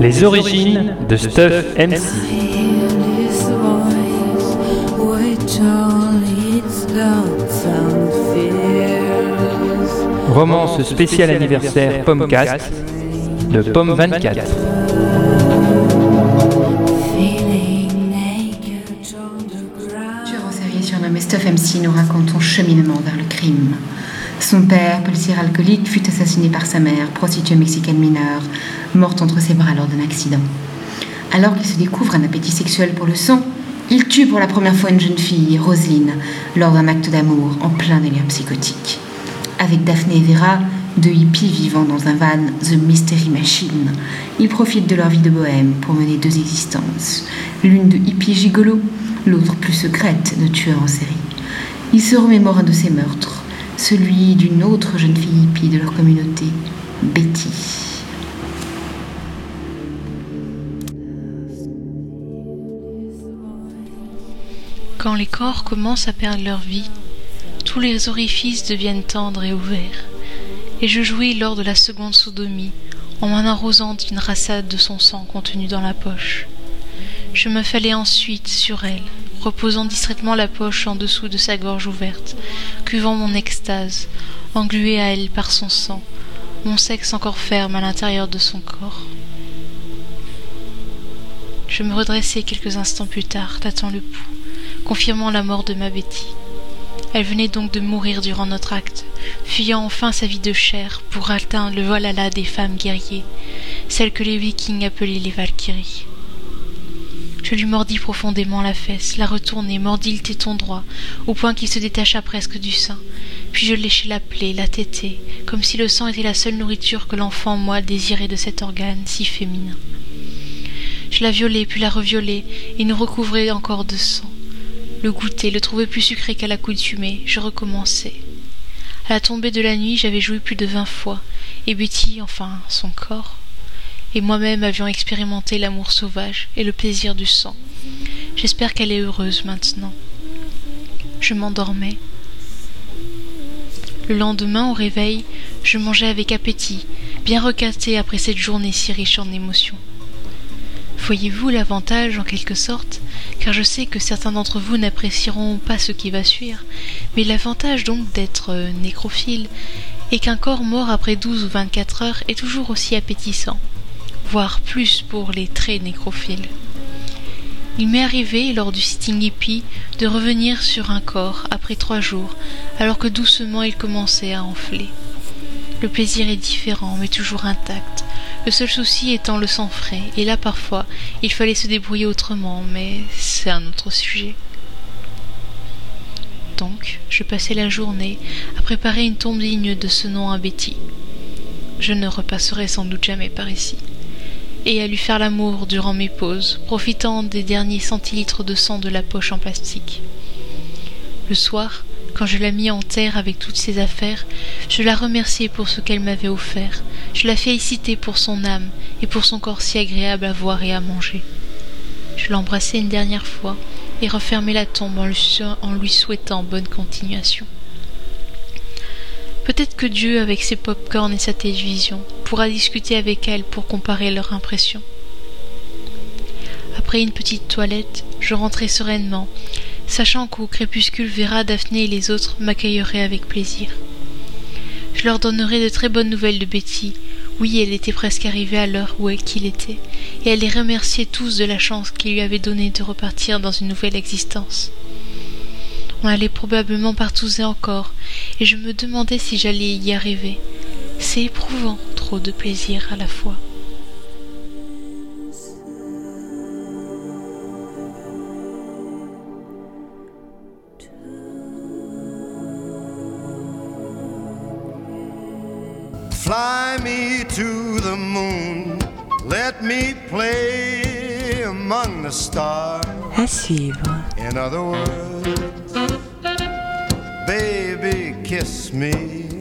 Les origines de Stuff MC. Romance spéciale anniversaire Pommecast de Pomme 24. Cheminement vers le crime. Son père, policier alcoolique, fut assassiné par sa mère, prostituée mexicaine mineure, morte entre ses bras lors d'un accident. Alors qu'il se découvre un appétit sexuel pour le sang, il tue pour la première fois une jeune fille, Roselyne, lors d'un acte d'amour en plein délire psychotique. Avec Daphné et Vera, deux hippies vivant dans un van The Mystery Machine, ils profitent de leur vie de bohème pour mener deux existences, l'une de hippie gigolo, l'autre plus secrète de tueur en série. Ils se remémorent un de ces meurtres, celui d'une autre jeune fille hippie de leur communauté, Betty. Quand les corps commencent à perdre leur vie, tous les orifices deviennent tendres et ouverts, et je jouis lors de la seconde sodomie en m'en arrosant d'une rassade de son sang contenu dans la poche. Je me fallais ensuite sur elle, reposant distraitement la poche en dessous de sa gorge ouverte, cuvant mon extase, englué à elle par son sang, mon sexe encore ferme à l'intérieur de son corps. Je me redressai quelques instants plus tard, tâtant le pouls confirmant la mort de ma Betty. Elle venait donc de mourir durant notre acte, fuyant enfin sa vie de chair pour atteindre le Valhalla des femmes guerriers, celles que les vikings appelaient les Valkyries. Je lui mordis profondément la fesse, la retournai, mordis le téton droit, au point qu'il se détacha presque du sein, puis je léchai la plaie, la tétai, comme si le sang était la seule nourriture que l'enfant moi désirait de cet organe si féminin. Je la violai, puis la reviolai, et nous recouvrai encore de sang le goûter, le trouver plus sucré qu'à l'accoutumée, je recommençai. À la tombée de la nuit, j'avais joui plus de vingt fois, et Betty, enfin son corps, et moi-même avions expérimenté l'amour sauvage et le plaisir du sang. J'espère qu'elle est heureuse maintenant. Je m'endormais. Le lendemain, au réveil, je mangeais avec appétit, bien recaté après cette journée si riche en émotions. Voyez-vous l'avantage, en quelque sorte, car je sais que certains d'entre vous n'apprécieront pas ce qui va suivre, mais l'avantage donc d'être euh, nécrophile est qu'un corps mort après douze ou vingt-quatre heures est toujours aussi appétissant, voire plus pour les très nécrophiles. Il m'est arrivé, lors du sitting hippie, de revenir sur un corps après trois jours, alors que doucement il commençait à enfler. Le plaisir est différent, mais toujours intact, le seul souci étant le sang frais, et là parfois il fallait se débrouiller autrement, mais c'est un autre sujet. Donc, je passai la journée à préparer une tombe digne de ce nom à Betty. Je ne repasserai sans doute jamais par ici. Et à lui faire l'amour durant mes pauses, profitant des derniers centilitres de sang de la poche en plastique. Le soir, quand je la mis en terre avec toutes ses affaires, je la remerciai pour ce qu'elle m'avait offert, je la félicité pour son âme et pour son corps si agréable à voir et à manger. Je l'embrassai une dernière fois et refermai la tombe en lui souhaitant bonne continuation. Peut-être que Dieu, avec ses pop-corns et sa télévision, pourra discuter avec elle pour comparer leurs impressions. Après une petite toilette, je rentrai sereinement sachant qu'au crépuscule Vera, Daphné et les autres m'accueilleraient avec plaisir. Je leur donnerai de très bonnes nouvelles de Betty. Oui, elle était presque arrivée à l'heure où qu'il était, et elle les remerciait tous de la chance qu'il lui avait donnée de repartir dans une nouvelle existence. On allait probablement partouzer encore, et je me demandais si j'allais y arriver. C'est éprouvant, trop de plaisir à la fois. Fly me to the moon, let me play among the stars. À suivre. In other words, baby, kiss me